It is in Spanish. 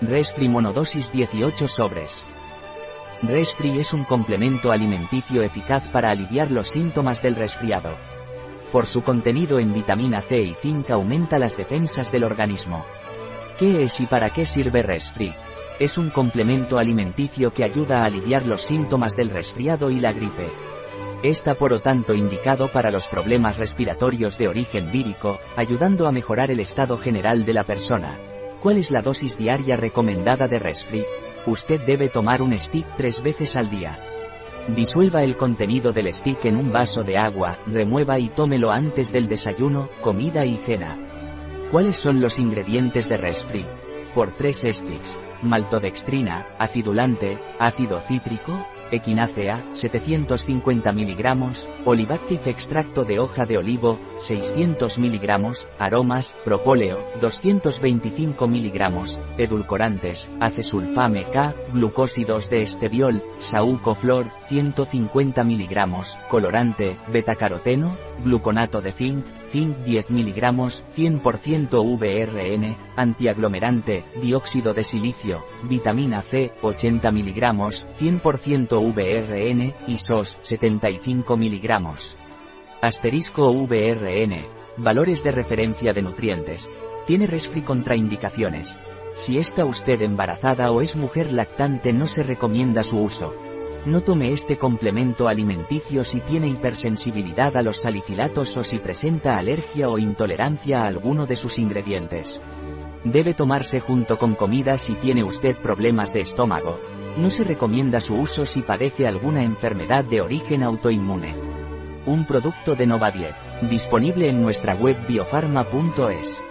Resfri monodosis 18 sobres. Resfri es un complemento alimenticio eficaz para aliviar los síntomas del resfriado. Por su contenido en vitamina C y zinc aumenta las defensas del organismo. ¿Qué es y para qué sirve Resfri? Es un complemento alimenticio que ayuda a aliviar los síntomas del resfriado y la gripe. Está por lo tanto indicado para los problemas respiratorios de origen vírico, ayudando a mejorar el estado general de la persona. ¿Cuál es la dosis diaria recomendada de Resfri? Usted debe tomar un stick tres veces al día. Disuelva el contenido del stick en un vaso de agua, remueva y tómelo antes del desayuno, comida y cena. ¿Cuáles son los ingredientes de Resfri? Por 3 sticks. Maltodextrina, acidulante, ácido cítrico, equinácea, 750 mg, Olivactive extracto de hoja de olivo, 600 mg, aromas, propóleo, 225 mg, edulcorantes, acesulfame K, glucósidos de esteviol, saúcoflor, 150 mg, colorante, betacaroteno, gluconato de zinc, zinc 10 mg, 100% VRN, antiaglomerante, dióxido de silicio, vitamina C, 80 mg, 100% VRN, y SOS, 75 mg. Asterisco VRN, valores de referencia de nutrientes. Tiene resfri contraindicaciones. Si está usted embarazada o es mujer lactante no se recomienda su uso. No tome este complemento alimenticio si tiene hipersensibilidad a los salicilatos o si presenta alergia o intolerancia a alguno de sus ingredientes. Debe tomarse junto con comida si tiene usted problemas de estómago. No se recomienda su uso si padece alguna enfermedad de origen autoinmune. Un producto de Novadiet, disponible en nuestra web biofarma.es.